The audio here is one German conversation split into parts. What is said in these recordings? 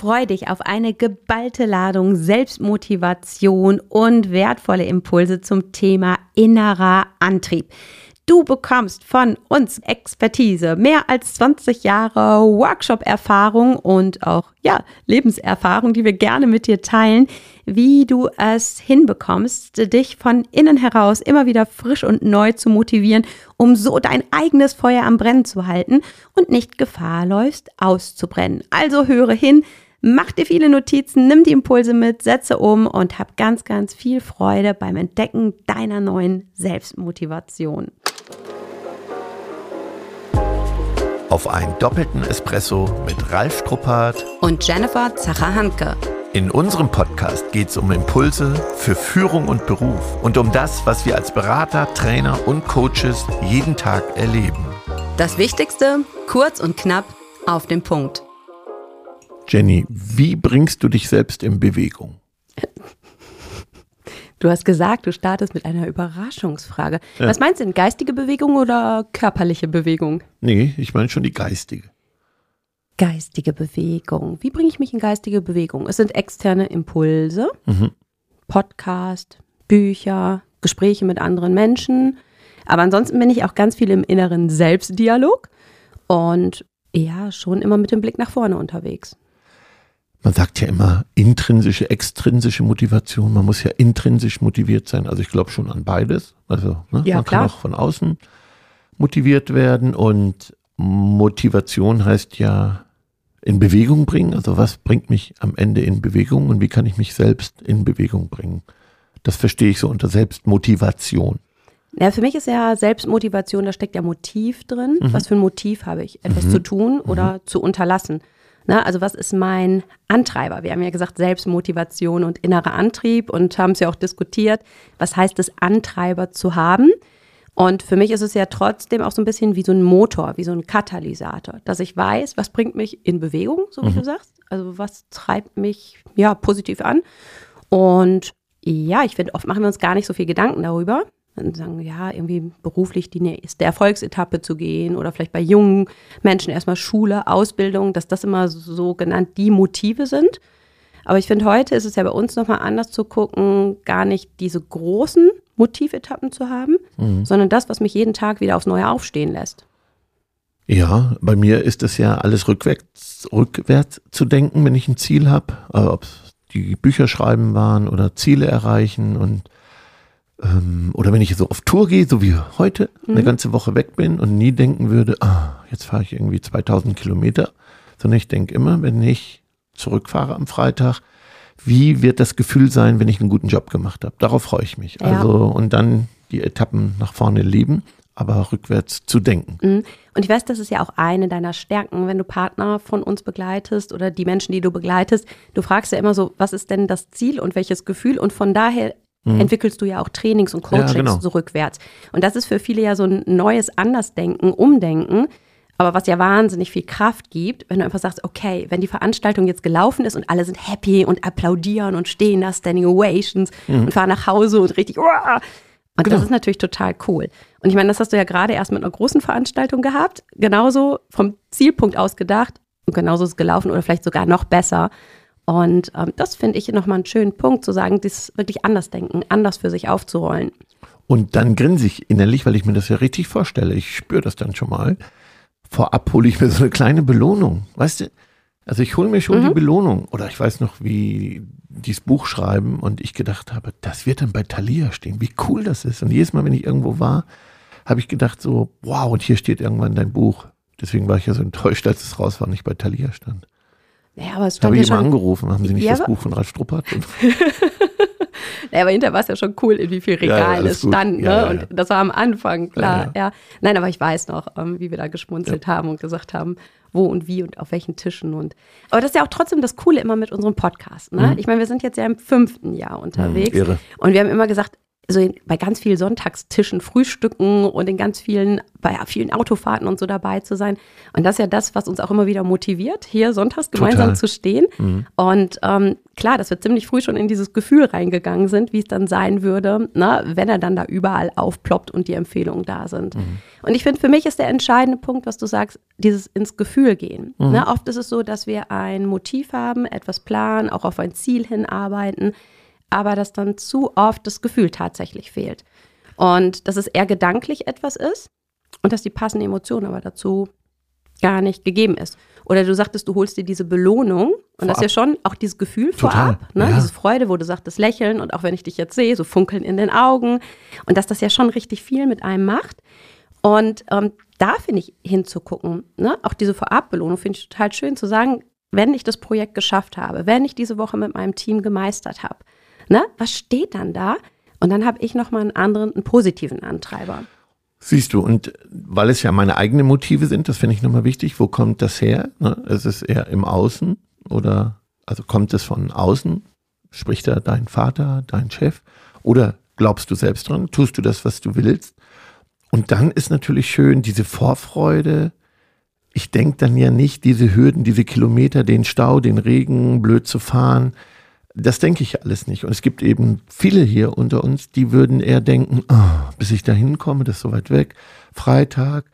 Freu dich auf eine geballte Ladung Selbstmotivation und wertvolle Impulse zum Thema innerer Antrieb. Du bekommst von uns Expertise, mehr als 20 Jahre Workshop-Erfahrung und auch ja, Lebenserfahrung, die wir gerne mit dir teilen, wie du es hinbekommst, dich von innen heraus immer wieder frisch und neu zu motivieren, um so dein eigenes Feuer am Brennen zu halten und nicht Gefahr läufst, auszubrennen. Also höre hin, Mach dir viele Notizen, nimm die Impulse mit, setze um und hab ganz, ganz viel Freude beim Entdecken deiner neuen Selbstmotivation. Auf einen doppelten Espresso mit Ralf Struppert und Jennifer Zacher-Hanke. In unserem Podcast geht es um Impulse für Führung und Beruf und um das, was wir als Berater, Trainer und Coaches jeden Tag erleben. Das Wichtigste, kurz und knapp, auf den Punkt. Jenny, wie bringst du dich selbst in Bewegung? Du hast gesagt, du startest mit einer Überraschungsfrage. Ja. Was meinst du denn, geistige Bewegung oder körperliche Bewegung? Nee, ich meine schon die geistige. Geistige Bewegung. Wie bringe ich mich in geistige Bewegung? Es sind externe Impulse, mhm. Podcast, Bücher, Gespräche mit anderen Menschen. Aber ansonsten bin ich auch ganz viel im inneren Selbstdialog und ja, schon immer mit dem Blick nach vorne unterwegs man sagt ja immer intrinsische, extrinsische Motivation. Man muss ja intrinsisch motiviert sein. Also ich glaube schon an beides. Also ne, ja, man klar. kann auch von außen motiviert werden und Motivation heißt ja in Bewegung bringen. Also was bringt mich am Ende in Bewegung und wie kann ich mich selbst in Bewegung bringen? Das verstehe ich so unter Selbstmotivation. Ja, für mich ist ja Selbstmotivation, da steckt ja Motiv drin. Mhm. Was für ein Motiv habe ich, etwas mhm. zu tun oder mhm. zu unterlassen? Ne? Also was ist mein Antreiber? Wir haben ja gesagt Selbstmotivation und innerer Antrieb und haben es ja auch diskutiert. Was heißt es, Antreiber zu haben? Und für mich ist es ja trotzdem auch so ein bisschen wie so ein Motor, wie so ein Katalysator, dass ich weiß, was bringt mich in Bewegung, so wie mhm. du sagst. Also was treibt mich ja positiv an. Und ja, ich finde, oft machen wir uns gar nicht so viel Gedanken darüber und sagen, ja, irgendwie beruflich die nächste Erfolgsetappe zu gehen oder vielleicht bei jungen Menschen erstmal Schule, Ausbildung, dass das immer so genannt die Motive sind. Aber ich finde, heute ist es ja bei uns nochmal anders zu gucken, gar nicht diese großen Motivetappen zu haben, mhm. sondern das, was mich jeden Tag wieder aufs Neue aufstehen lässt. Ja, bei mir ist es ja alles rückwärts, rückwärts zu denken, wenn ich ein Ziel habe, ob es die Bücher schreiben waren oder Ziele erreichen und ähm, oder wenn ich so auf Tour gehe, so wie heute, mhm. eine ganze Woche weg bin und nie denken würde, ah, jetzt fahre ich irgendwie 2000 Kilometer, sondern ich denke immer, wenn ich zurückfahre am Freitag, wie wird das Gefühl sein, wenn ich einen guten Job gemacht habe? Darauf freue ich mich. Ja. Also und dann die Etappen nach vorne leben, aber rückwärts zu denken. Mhm. Und ich weiß, das ist ja auch eine deiner Stärken, wenn du Partner von uns begleitest oder die Menschen, die du begleitest. Du fragst ja immer so, was ist denn das Ziel und welches Gefühl? Und von daher mhm. entwickelst du ja auch Trainings und Coachings ja, genau. so rückwärts. Und das ist für viele ja so ein neues Andersdenken, Umdenken. Aber was ja wahnsinnig viel Kraft gibt, wenn du einfach sagst, okay, wenn die Veranstaltung jetzt gelaufen ist und alle sind happy und applaudieren und stehen da, Standing Ovations mhm. und fahren nach Hause und richtig, Uah! und genau. das ist natürlich total cool. Und ich meine, das hast du ja gerade erst mit einer großen Veranstaltung gehabt, genauso vom Zielpunkt aus gedacht und genauso ist es gelaufen oder vielleicht sogar noch besser. Und ähm, das finde ich nochmal einen schönen Punkt, zu sagen, das wirklich anders denken, anders für sich aufzurollen. Und dann grinse ich innerlich, weil ich mir das ja richtig vorstelle. Ich spüre das dann schon mal. Vorab hole ich mir so eine kleine Belohnung. Weißt du? Also ich hole mir schon mhm. die Belohnung. Oder ich weiß noch, wie dieses Buch schreiben und ich gedacht habe, das wird dann bei Thalia stehen. Wie cool das ist. Und jedes Mal, wenn ich irgendwo war, habe ich gedacht so, wow, und hier steht irgendwann dein Buch. Deswegen war ich ja so enttäuscht, als es raus war, nicht bei Thalia stand. Ja, aber es stand Habe ich ja immer angerufen, haben Sie nicht ja, das Buch von Ralf Struppert? naja, aber hinterher war es ja schon cool, in wie viel Regal ja, es stand. Ne? und das war am Anfang, klar. Ja, Nein, aber ich weiß noch, ähm, wie wir da geschmunzelt haben und gesagt haben, wo und wie und auf welchen Tischen. Und aber das ist ja auch trotzdem das Coole immer mit unserem Podcast. Ne? Mhm. Ich meine, wir sind jetzt ja im fünften Jahr unterwegs. Mhm. Und wir haben immer gesagt, so in, bei ganz vielen Sonntagstischen frühstücken und in ganz vielen, bei vielen Autofahrten und so dabei zu sein. Und das ist ja das, was uns auch immer wieder motiviert, hier sonntags gemeinsam Total. zu stehen. Mhm. Und ähm, klar, dass wir ziemlich früh schon in dieses Gefühl reingegangen sind, wie es dann sein würde, ne, wenn er dann da überall aufploppt und die Empfehlungen da sind. Mhm. Und ich finde, für mich ist der entscheidende Punkt, was du sagst, dieses ins Gefühl gehen. Mhm. Ne, oft ist es so, dass wir ein Motiv haben, etwas planen, auch auf ein Ziel hinarbeiten, aber dass dann zu oft das Gefühl tatsächlich fehlt. Und dass es eher gedanklich etwas ist und dass die passende Emotion aber dazu gar nicht gegeben ist. Oder du sagtest, du holst dir diese Belohnung und vorab. das ist ja schon auch dieses Gefühl Total. vorab, ne? Ja. diese Freude, wo du sagtest, Lächeln und auch wenn ich dich jetzt sehe, so Funkeln in den Augen und dass das ja schon richtig viel mit einem macht. Und ähm, da finde ich hinzugucken, ne? auch diese Vorabbelohnung finde ich total schön zu sagen, wenn ich das Projekt geschafft habe, wenn ich diese Woche mit meinem Team gemeistert habe, ne? was steht dann da? Und dann habe ich nochmal einen anderen, einen positiven Antreiber. Siehst du, und weil es ja meine eigenen Motive sind, das finde ich nochmal wichtig, wo kommt das her? Ne? Ist es eher im Außen oder also kommt es von außen? Spricht da dein Vater, dein Chef? Oder glaubst du selbst dran? Tust du das, was du willst? Und dann ist natürlich schön diese Vorfreude. Ich denke dann ja nicht, diese Hürden, diese Kilometer, den Stau, den Regen, blöd zu fahren, das denke ich alles nicht. Und es gibt eben viele hier unter uns, die würden eher denken, oh, bis ich da hinkomme, das ist so weit weg, Freitag,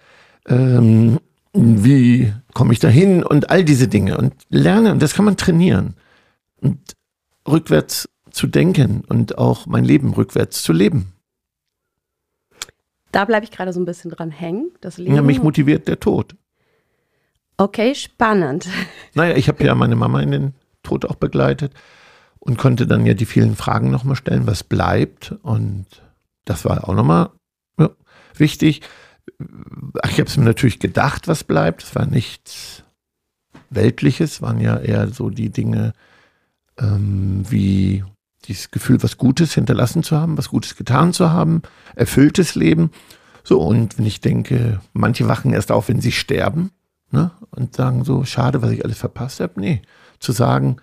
ähm, wie komme ich da hin und all diese Dinge. Und lernen, das kann man trainieren. Und rückwärts zu denken und auch mein Leben rückwärts zu leben. Da bleibe ich gerade so ein bisschen dran hängen. Das Leben. Ja, mich motiviert der Tod. Okay, spannend. Naja, ich habe ja meine Mama in den Tod auch begleitet und konnte dann ja die vielen Fragen nochmal stellen, was bleibt. Und das war auch nochmal ja, wichtig. Ich habe es mir natürlich gedacht, was bleibt. Es war nichts Weltliches, waren ja eher so die Dinge ähm, wie dieses Gefühl, was Gutes hinterlassen zu haben, was Gutes getan zu haben, erfülltes Leben. So, und wenn ich denke, manche wachen erst auf, wenn sie sterben, ne? Und sagen so, schade, was ich alles verpasst habe. Nee, zu sagen,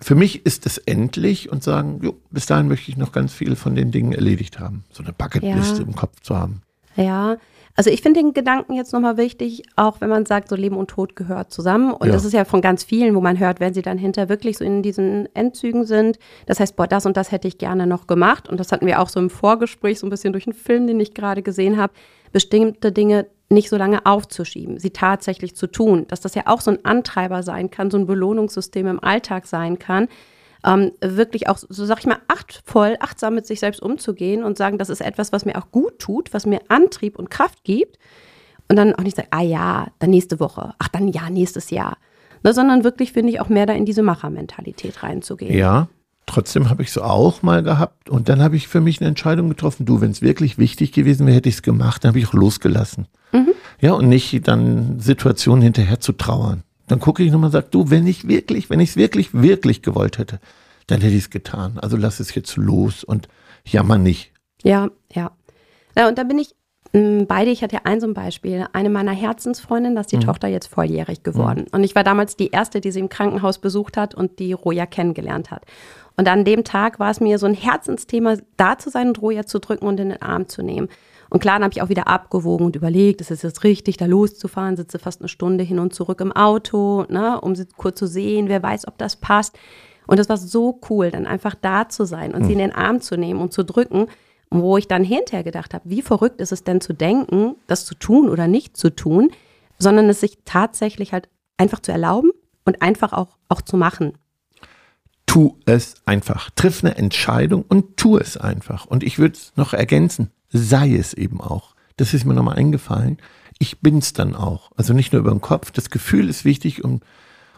für mich ist es endlich und sagen, jo, bis dahin möchte ich noch ganz viel von den Dingen erledigt haben. So eine Bucketliste ja. im Kopf zu haben. Ja, also ich finde den Gedanken jetzt nochmal wichtig, auch wenn man sagt, so Leben und Tod gehört zusammen. Und ja. das ist ja von ganz vielen, wo man hört, wenn sie dann hinter wirklich so in diesen Endzügen sind. Das heißt, boah, das und das hätte ich gerne noch gemacht. Und das hatten wir auch so im Vorgespräch, so ein bisschen durch einen Film, den ich gerade gesehen habe. Bestimmte Dinge nicht so lange aufzuschieben, sie tatsächlich zu tun, dass das ja auch so ein Antreiber sein kann, so ein Belohnungssystem im Alltag sein kann, ähm, wirklich auch, so sag ich mal, achtvoll, achtsam mit sich selbst umzugehen und sagen, das ist etwas, was mir auch gut tut, was mir Antrieb und Kraft gibt. Und dann auch nicht sagen, ah ja, dann nächste Woche, ach dann ja, nächstes Jahr, ne, sondern wirklich, finde ich, auch mehr da in diese Machermentalität reinzugehen. Ja, trotzdem habe ich es auch mal gehabt und dann habe ich für mich eine Entscheidung getroffen. Du, wenn es wirklich wichtig gewesen wäre, hätte ich es gemacht, dann habe ich auch losgelassen. Mhm. Ja, und nicht dann Situationen hinterher zu trauern. Dann gucke ich nochmal und sage, du, wenn ich wirklich, wenn ich es wirklich, wirklich gewollt hätte, dann hätte ich es getan. Also lass es jetzt los und jammer nicht. Ja, ja. Ja, und da bin ich beide, ich hatte ja ein so ein Beispiel. Eine meiner Herzensfreundinnen, da ist die mhm. Tochter jetzt volljährig geworden. Mhm. Und ich war damals die erste, die sie im Krankenhaus besucht hat und die Roja kennengelernt hat. Und an dem Tag war es mir so ein Herzensthema, da zu sein und Roja zu drücken und in den Arm zu nehmen. Und klar, dann habe ich auch wieder abgewogen und überlegt, ist es jetzt richtig, da loszufahren, sitze fast eine Stunde hin und zurück im Auto, ne, um sie kurz zu sehen, wer weiß, ob das passt. Und es war so cool, dann einfach da zu sein und mhm. sie in den Arm zu nehmen und zu drücken, wo ich dann hinterher gedacht habe, wie verrückt ist es denn zu denken, das zu tun oder nicht zu tun, sondern es sich tatsächlich halt einfach zu erlauben und einfach auch, auch zu machen tu es einfach. Triff eine Entscheidung und tu es einfach. Und ich würde es noch ergänzen, sei es eben auch. Das ist mir nochmal eingefallen. Ich bin's dann auch. Also nicht nur über den Kopf. Das Gefühl ist wichtig, um,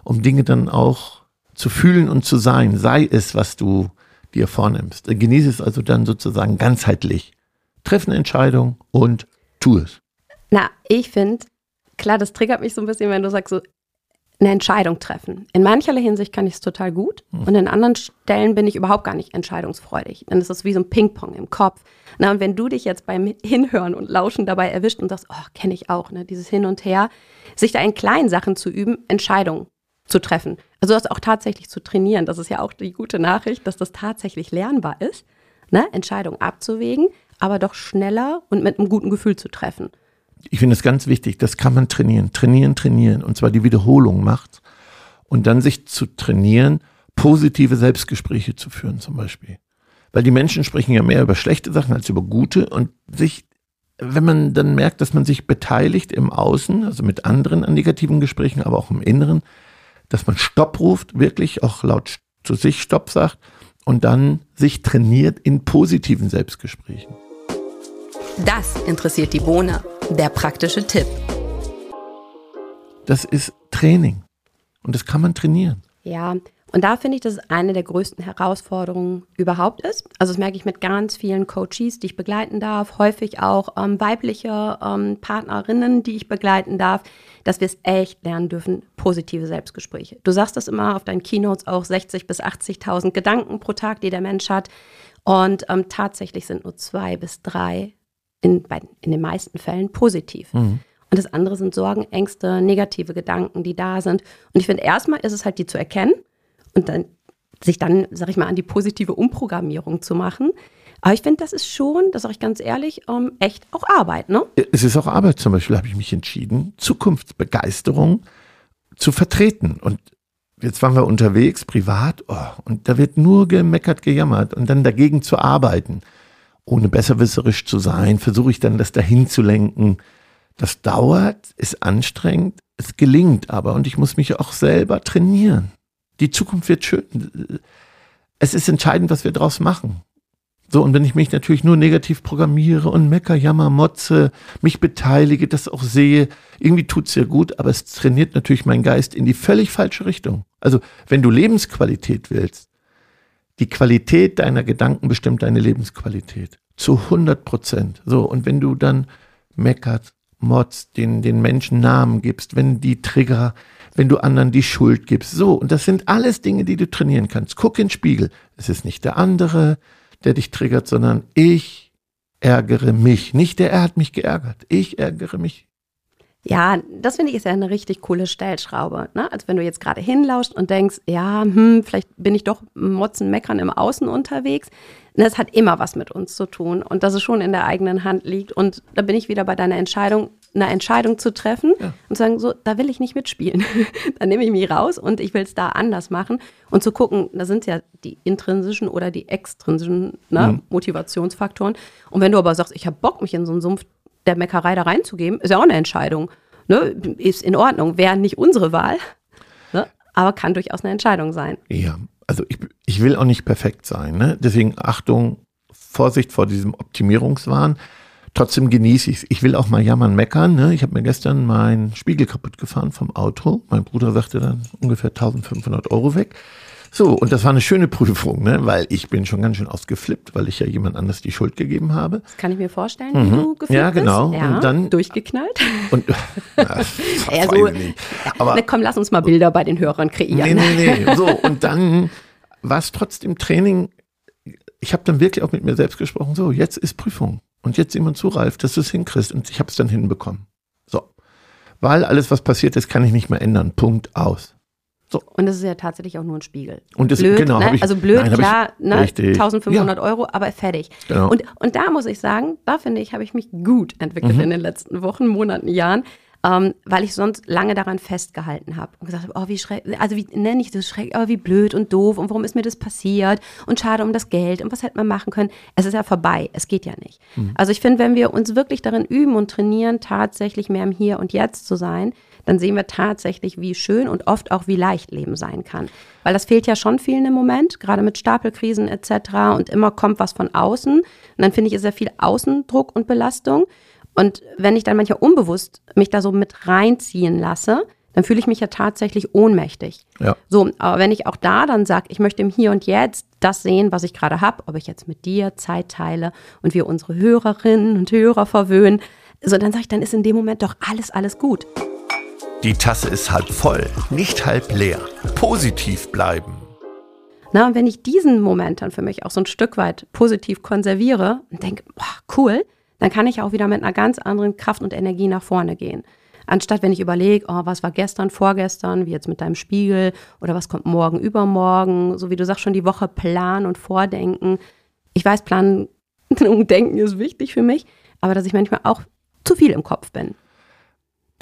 um Dinge dann auch zu fühlen und zu sein. Sei es, was du dir vornimmst. Genieße es also dann sozusagen ganzheitlich. Triff eine Entscheidung und tu es. Na, ich finde, klar, das triggert mich so ein bisschen, wenn du sagst so, eine Entscheidung treffen. In mancherlei Hinsicht kann ich es total gut mhm. und in anderen Stellen bin ich überhaupt gar nicht entscheidungsfreudig. Dann ist es wie so ein Ping-Pong im Kopf. Na, und wenn du dich jetzt beim Hinhören und Lauschen dabei erwischt und sagst, oh, kenne ich auch, ne, dieses Hin und Her, sich da in kleinen Sachen zu üben, Entscheidungen zu treffen. Also das auch tatsächlich zu trainieren. Das ist ja auch die gute Nachricht, dass das tatsächlich lernbar ist, ne, Entscheidungen abzuwägen, aber doch schneller und mit einem guten Gefühl zu treffen ich finde es ganz wichtig, das kann man trainieren, trainieren, trainieren. Und zwar die Wiederholung macht. Und dann sich zu trainieren, positive Selbstgespräche zu führen zum Beispiel. Weil die Menschen sprechen ja mehr über schlechte Sachen als über gute und sich, wenn man dann merkt, dass man sich beteiligt im Außen, also mit anderen an negativen Gesprächen, aber auch im Inneren, dass man Stopp ruft, wirklich auch laut zu sich Stopp sagt und dann sich trainiert in positiven Selbstgesprächen. Das interessiert die Bohne. Der praktische Tipp. Das ist Training und das kann man trainieren. Ja, und da finde ich, dass es eine der größten Herausforderungen überhaupt ist. Also das merke ich mit ganz vielen Coaches, die ich begleiten darf, häufig auch ähm, weibliche ähm, Partnerinnen, die ich begleiten darf, dass wir es echt lernen dürfen, positive Selbstgespräche. Du sagst das immer auf deinen Keynotes auch 60.000 bis 80.000 Gedanken pro Tag, die der Mensch hat. Und ähm, tatsächlich sind nur zwei bis drei in, bei, in den meisten Fällen positiv. Mhm. Und das andere sind Sorgen, Ängste, negative Gedanken, die da sind. Und ich finde, erstmal ist es halt, die zu erkennen und dann sich dann, sag ich mal, an die positive Umprogrammierung zu machen. Aber ich finde, das ist schon, das sage ich ganz ehrlich, ähm, echt auch Arbeit, ne? Es ist auch Arbeit. Zum Beispiel habe ich mich entschieden, Zukunftsbegeisterung zu vertreten. Und jetzt waren wir unterwegs, privat, oh, und da wird nur gemeckert, gejammert und dann dagegen zu arbeiten. Ohne besserwisserisch zu sein, versuche ich dann das dahin zu lenken. Das dauert, ist anstrengend, es gelingt aber und ich muss mich auch selber trainieren. Die Zukunft wird schön. Es ist entscheidend, was wir draus machen. So, und wenn ich mich natürlich nur negativ programmiere und mecker, jammer, motze, mich beteilige, das auch sehe, irgendwie tut's ja gut, aber es trainiert natürlich meinen Geist in die völlig falsche Richtung. Also, wenn du Lebensqualität willst, die Qualität deiner Gedanken bestimmt deine Lebensqualität. Zu 100 Prozent. So, und wenn du dann meckert, motzt, den, den Menschen Namen gibst, wenn die Trigger wenn du anderen die Schuld gibst. So, und das sind alles Dinge, die du trainieren kannst. Guck in den Spiegel. Es ist nicht der andere, der dich triggert, sondern ich ärgere mich. Nicht der, er hat mich geärgert. Ich ärgere mich. Ja, das finde ich ist ja eine richtig coole Stellschraube. Ne? Als wenn du jetzt gerade hinlauscht und denkst, ja, hm, vielleicht bin ich doch motzen, meckern im Außen unterwegs. Das hat immer was mit uns zu tun und dass es schon in der eigenen Hand liegt. Und da bin ich wieder bei deiner Entscheidung, eine Entscheidung zu treffen ja. und zu sagen, so, da will ich nicht mitspielen. Dann nehme ich mich raus und ich will es da anders machen und zu gucken, da sind ja die intrinsischen oder die extrinsischen ne, mhm. Motivationsfaktoren. Und wenn du aber sagst, ich habe Bock, mich in so einen Sumpf der Meckerei da reinzugeben, ist ja auch eine Entscheidung. Ne? Ist in Ordnung, wäre nicht unsere Wahl, ne? aber kann durchaus eine Entscheidung sein. Ja, also ich, ich will auch nicht perfekt sein. Ne? Deswegen Achtung, Vorsicht vor diesem Optimierungswahn. Trotzdem genieße ich es. Ich will auch mal jammern, meckern. Ne? Ich habe mir gestern meinen Spiegel kaputt gefahren vom Auto. Mein Bruder sagte dann ungefähr 1500 Euro weg. So, und das war eine schöne Prüfung, ne? weil ich bin schon ganz schön ausgeflippt, weil ich ja jemand anders die Schuld gegeben habe. Das kann ich mir vorstellen, mhm. wie du geflippt Ja, genau. Ja, und dann durchgeknallt. Und na, ja, so, Aber na, komm, lass uns mal Bilder bei den Hörern kreieren. Nee, nee, nee. So, und dann war es trotzdem Training. Ich habe dann wirklich auch mit mir selbst gesprochen, so, jetzt ist Prüfung. Und jetzt jemand zu Ralf, dass du es hinkriegst. Und ich habe es dann hinbekommen. So. Weil alles, was passiert ist, kann ich nicht mehr ändern. Punkt aus. So. Und es ist ja tatsächlich auch nur ein Spiegel. Und das, blöd, genau, ne? ich, also blöd, nein, klar, ich, ne? 1500 ja. Euro, aber fertig. Genau. Und, und da muss ich sagen, da finde ich, habe ich mich gut entwickelt mhm. in den letzten Wochen, Monaten, Jahren, ähm, weil ich sonst lange daran festgehalten habe und gesagt habe, oh, wie schrecklich, also wie nenne ich das schrecklich, aber wie blöd und doof und warum ist mir das passiert und schade um das Geld und was hätte man machen können. Es ist ja vorbei, es geht ja nicht. Mhm. Also ich finde, wenn wir uns wirklich darin üben und trainieren, tatsächlich mehr im Hier und Jetzt zu sein, dann sehen wir tatsächlich, wie schön und oft auch wie leicht Leben sein kann. Weil das fehlt ja schon vielen im Moment, gerade mit Stapelkrisen etc. Und immer kommt was von außen. Und dann finde ich, ist ja viel Außendruck und Belastung. Und wenn ich dann manchmal unbewusst mich da so mit reinziehen lasse, dann fühle ich mich ja tatsächlich ohnmächtig. Ja. So, aber wenn ich auch da dann sage, ich möchte im Hier und Jetzt das sehen, was ich gerade habe, ob ich jetzt mit dir Zeit teile und wir unsere Hörerinnen und Hörer verwöhnen, so dann sage ich, dann ist in dem Moment doch alles, alles gut. Die Tasse ist halb voll, nicht halb leer. Positiv bleiben. Na, und wenn ich diesen Moment dann für mich auch so ein Stück weit positiv konserviere und denke, cool, dann kann ich auch wieder mit einer ganz anderen Kraft und Energie nach vorne gehen. Anstatt wenn ich überlege, oh, was war gestern, vorgestern, wie jetzt mit deinem Spiegel oder was kommt morgen, übermorgen, so wie du sagst, schon die Woche planen und vordenken. Ich weiß, planen und denken ist wichtig für mich, aber dass ich manchmal auch zu viel im Kopf bin.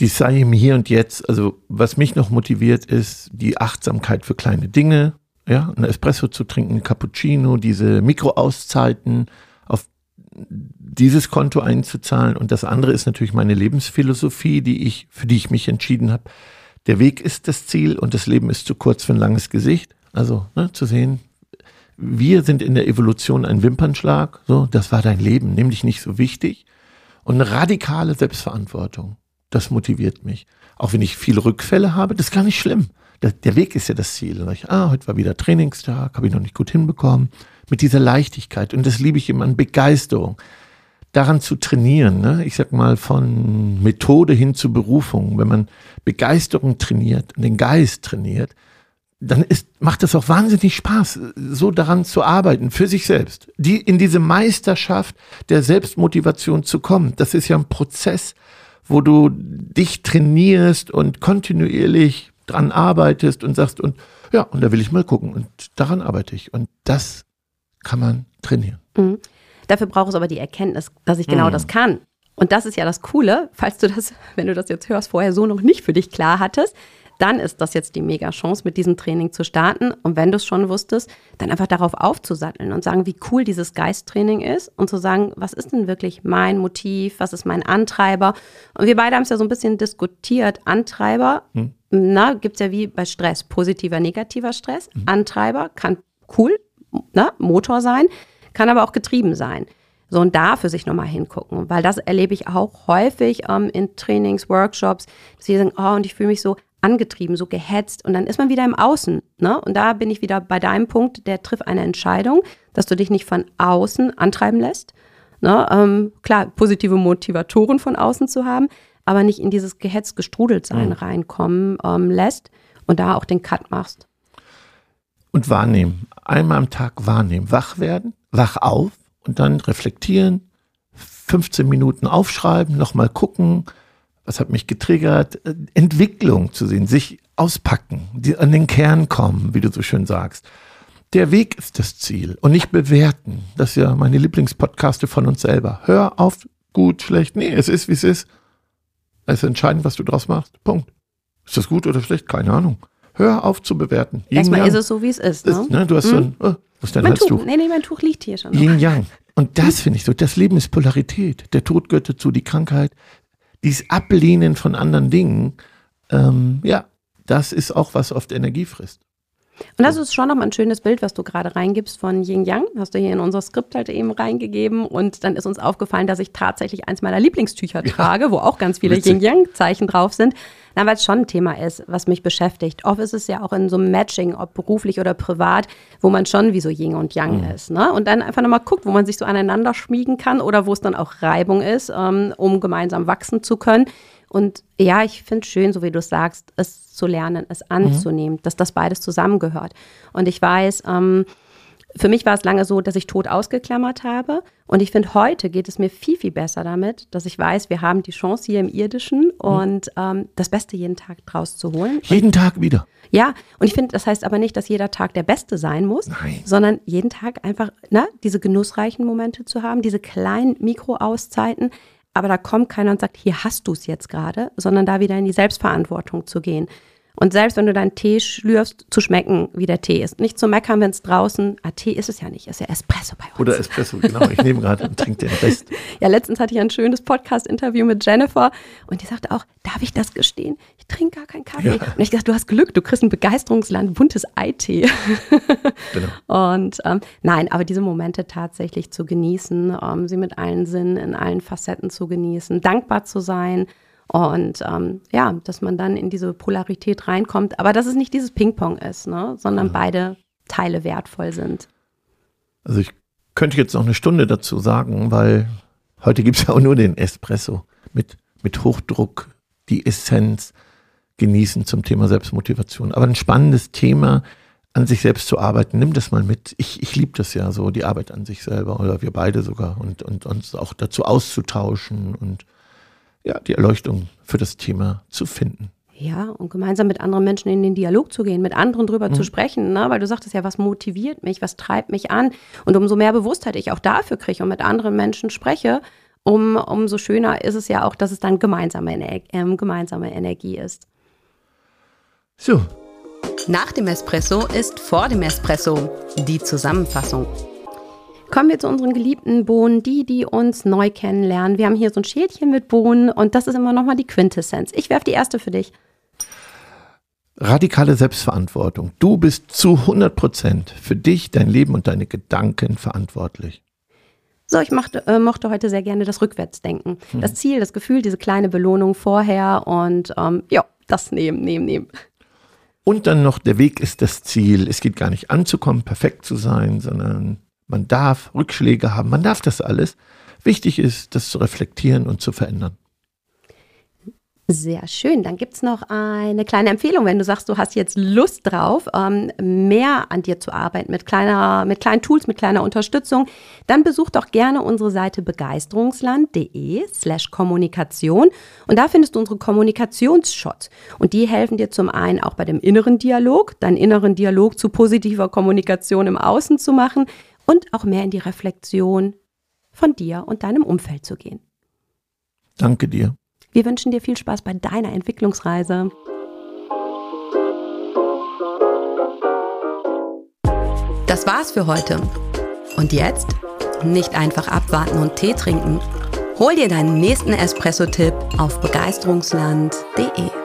Die sei im Hier und Jetzt, also was mich noch motiviert, ist die Achtsamkeit für kleine Dinge, ja, ein Espresso zu trinken, Cappuccino, diese Mikroauszeiten auf dieses Konto einzuzahlen. Und das andere ist natürlich meine Lebensphilosophie, die ich, für die ich mich entschieden habe. Der Weg ist das Ziel und das Leben ist zu kurz für ein langes Gesicht. Also ne, zu sehen, wir sind in der Evolution ein Wimpernschlag. So, das war dein Leben, nämlich nicht so wichtig. Und eine radikale Selbstverantwortung, das motiviert mich. Auch wenn ich viele Rückfälle habe, das ist gar nicht schlimm. Der, der Weg ist ja das Ziel. Ich, ah, heute war wieder Trainingstag, habe ich noch nicht gut hinbekommen. Mit dieser Leichtigkeit. Und das liebe ich immer an Begeisterung. Daran zu trainieren, ne? ich sag mal, von Methode hin zu Berufung. Wenn man Begeisterung trainiert, den Geist trainiert, dann ist, macht es auch wahnsinnig Spaß, so daran zu arbeiten, für sich selbst. Die, in diese Meisterschaft der Selbstmotivation zu kommen. Das ist ja ein Prozess, wo du dich trainierst und kontinuierlich dran arbeitest und sagst, und ja, und da will ich mal gucken. Und daran arbeite ich. Und das kann man trainieren. Mhm. Dafür braucht es aber die Erkenntnis, dass ich genau mhm. das kann. Und das ist ja das Coole, falls du das, wenn du das jetzt hörst, vorher so noch nicht für dich klar hattest, dann ist das jetzt die mega Chance, mit diesem Training zu starten. Und wenn du es schon wusstest, dann einfach darauf aufzusatteln und sagen, wie cool dieses Geisttraining ist und zu sagen, was ist denn wirklich mein Motiv, was ist mein Antreiber? Und wir beide haben es ja so ein bisschen diskutiert. Antreiber, hm. na, gibt es ja wie bei Stress, positiver, negativer Stress. Hm. Antreiber kann cool, na, Motor sein, kann aber auch getrieben sein. So und da für sich nochmal hingucken, weil das erlebe ich auch häufig ähm, in Trainings, Workshops, dass sie sagen, oh, und ich fühle mich so angetrieben, so gehetzt und dann ist man wieder im Außen. Ne? Und da bin ich wieder bei deinem Punkt, der trifft eine Entscheidung, dass du dich nicht von außen antreiben lässt. Ne? Ähm, klar, positive Motivatoren von außen zu haben, aber nicht in dieses gehetzt, gestrudelt sein mhm. reinkommen ähm, lässt und da auch den Cut machst. Und wahrnehmen. Einmal am Tag wahrnehmen. Wach werden, wach auf und dann reflektieren, 15 Minuten aufschreiben, nochmal gucken, was hat mich getriggert, äh, Entwicklung zu sehen, sich auspacken, die, an den Kern kommen, wie du so schön sagst. Der Weg ist das Ziel und nicht bewerten. Das ist ja meine Lieblingspodcaste von uns selber. Hör auf, gut, schlecht. Nee, es ist, wie es ist. Es ist entscheidend, was du draus machst. Punkt. Ist das gut oder schlecht? Keine Ahnung. Hör auf zu bewerten. Yin Erstmal Yang. ist es so, wie es ist. Ne? ist ne? Du hast hm? so ein, oh, was denn mein Tuch. Nee, nee, mein Tuch liegt hier schon. Yin Yang. Und das hm? finde ich so. Das Leben ist Polarität. Der Tod gehört dazu, die Krankheit, dieses Ablehnen von anderen Dingen, ähm, ja, das ist auch was oft Energie frisst. Und das ist schon nochmal ein schönes Bild, was du gerade reingibst von Yin Yang. Hast du hier in unser Skript halt eben reingegeben. Und dann ist uns aufgefallen, dass ich tatsächlich eins meiner Lieblingstücher ja. trage, wo auch ganz viele Yin Yang-Zeichen drauf sind. Na, weil es schon ein Thema ist, was mich beschäftigt. Oft ist es ja auch in so einem Matching, ob beruflich oder privat, wo man schon wie so Yin und Yang mhm. ist. Ne? Und dann einfach nochmal guckt, wo man sich so aneinander schmiegen kann oder wo es dann auch Reibung ist, ähm, um gemeinsam wachsen zu können. Und ja, ich finde es schön, so wie du sagst, es zu lernen, es anzunehmen, mhm. dass das beides zusammengehört. Und ich weiß, ähm, für mich war es lange so, dass ich tot ausgeklammert habe. Und ich finde, heute geht es mir viel, viel besser damit, dass ich weiß, wir haben die Chance hier im Irdischen mhm. und ähm, das Beste jeden Tag draus zu holen. Jeden und, Tag wieder. Ja, und ich finde, das heißt aber nicht, dass jeder Tag der Beste sein muss, Nein. sondern jeden Tag einfach ne, diese genussreichen Momente zu haben, diese kleinen Mikroauszeiten, aber da kommt keiner und sagt, hier hast du es jetzt gerade, sondern da wieder in die Selbstverantwortung zu gehen. Und selbst wenn du deinen Tee schlürfst, zu schmecken, wie der Tee ist. Nicht zu meckern, wenn es draußen, ah, Tee ist es ja nicht, ist ja Espresso bei uns. Oder Espresso, genau. Ich nehme gerade und trinke den Rest. ja, letztens hatte ich ein schönes Podcast-Interview mit Jennifer und die sagte auch, darf ich das gestehen? Ich trinke gar keinen Kaffee. Ja. Und ich dachte, du hast Glück, du kriegst ein Begeisterungsland, buntes Eitee. genau. Und ähm, nein, aber diese Momente tatsächlich zu genießen, ähm, sie mit allen Sinnen, in allen Facetten zu genießen, dankbar zu sein, und ähm, ja, dass man dann in diese Polarität reinkommt, aber dass es nicht dieses Ping-Pong ist, ne? sondern ja. beide Teile wertvoll sind. Also ich könnte jetzt noch eine Stunde dazu sagen, weil heute gibt es ja auch nur den Espresso mit, mit Hochdruck, die Essenz genießen zum Thema Selbstmotivation. Aber ein spannendes Thema, an sich selbst zu arbeiten. Nimm das mal mit. Ich, ich liebe das ja so, die Arbeit an sich selber oder wir beide sogar und, und uns auch dazu auszutauschen und ja, die Erleuchtung für das Thema zu finden. Ja, und gemeinsam mit anderen Menschen in den Dialog zu gehen, mit anderen drüber mhm. zu sprechen, ne? weil du sagtest ja, was motiviert mich, was treibt mich an. Und umso mehr Bewusstheit ich auch dafür kriege und mit anderen Menschen spreche, um, umso schöner ist es ja auch, dass es dann gemeinsame, äh, gemeinsame Energie ist. So, Nach dem Espresso ist vor dem Espresso die Zusammenfassung. Kommen wir zu unseren geliebten Bohnen, die, die uns neu kennenlernen. Wir haben hier so ein Schälchen mit Bohnen und das ist immer nochmal die Quintessenz. Ich werfe die erste für dich. Radikale Selbstverantwortung. Du bist zu 100 Prozent für dich, dein Leben und deine Gedanken verantwortlich. So, ich machte, äh, mochte heute sehr gerne das Rückwärtsdenken. Hm. Das Ziel, das Gefühl, diese kleine Belohnung vorher und ähm, ja, das nehmen, nehmen, nehmen. Und dann noch, der Weg ist das Ziel. Es geht gar nicht anzukommen, perfekt zu sein, sondern man darf Rückschläge haben, man darf das alles. Wichtig ist, das zu reflektieren und zu verändern. Sehr schön. Dann gibt es noch eine kleine Empfehlung, wenn du sagst, du hast jetzt Lust drauf, ähm, mehr an dir zu arbeiten mit, kleiner, mit kleinen Tools, mit kleiner Unterstützung, dann besuch doch gerne unsere Seite begeisterungsland.de slash Kommunikation und da findest du unsere Kommunikationsshots und die helfen dir zum einen auch bei dem inneren Dialog, deinen inneren Dialog zu positiver Kommunikation im Außen zu machen und auch mehr in die Reflexion von dir und deinem Umfeld zu gehen. Danke dir. Wir wünschen dir viel Spaß bei deiner Entwicklungsreise. Das war's für heute. Und jetzt nicht einfach abwarten und Tee trinken. Hol dir deinen nächsten Espresso-Tipp auf begeisterungsland.de.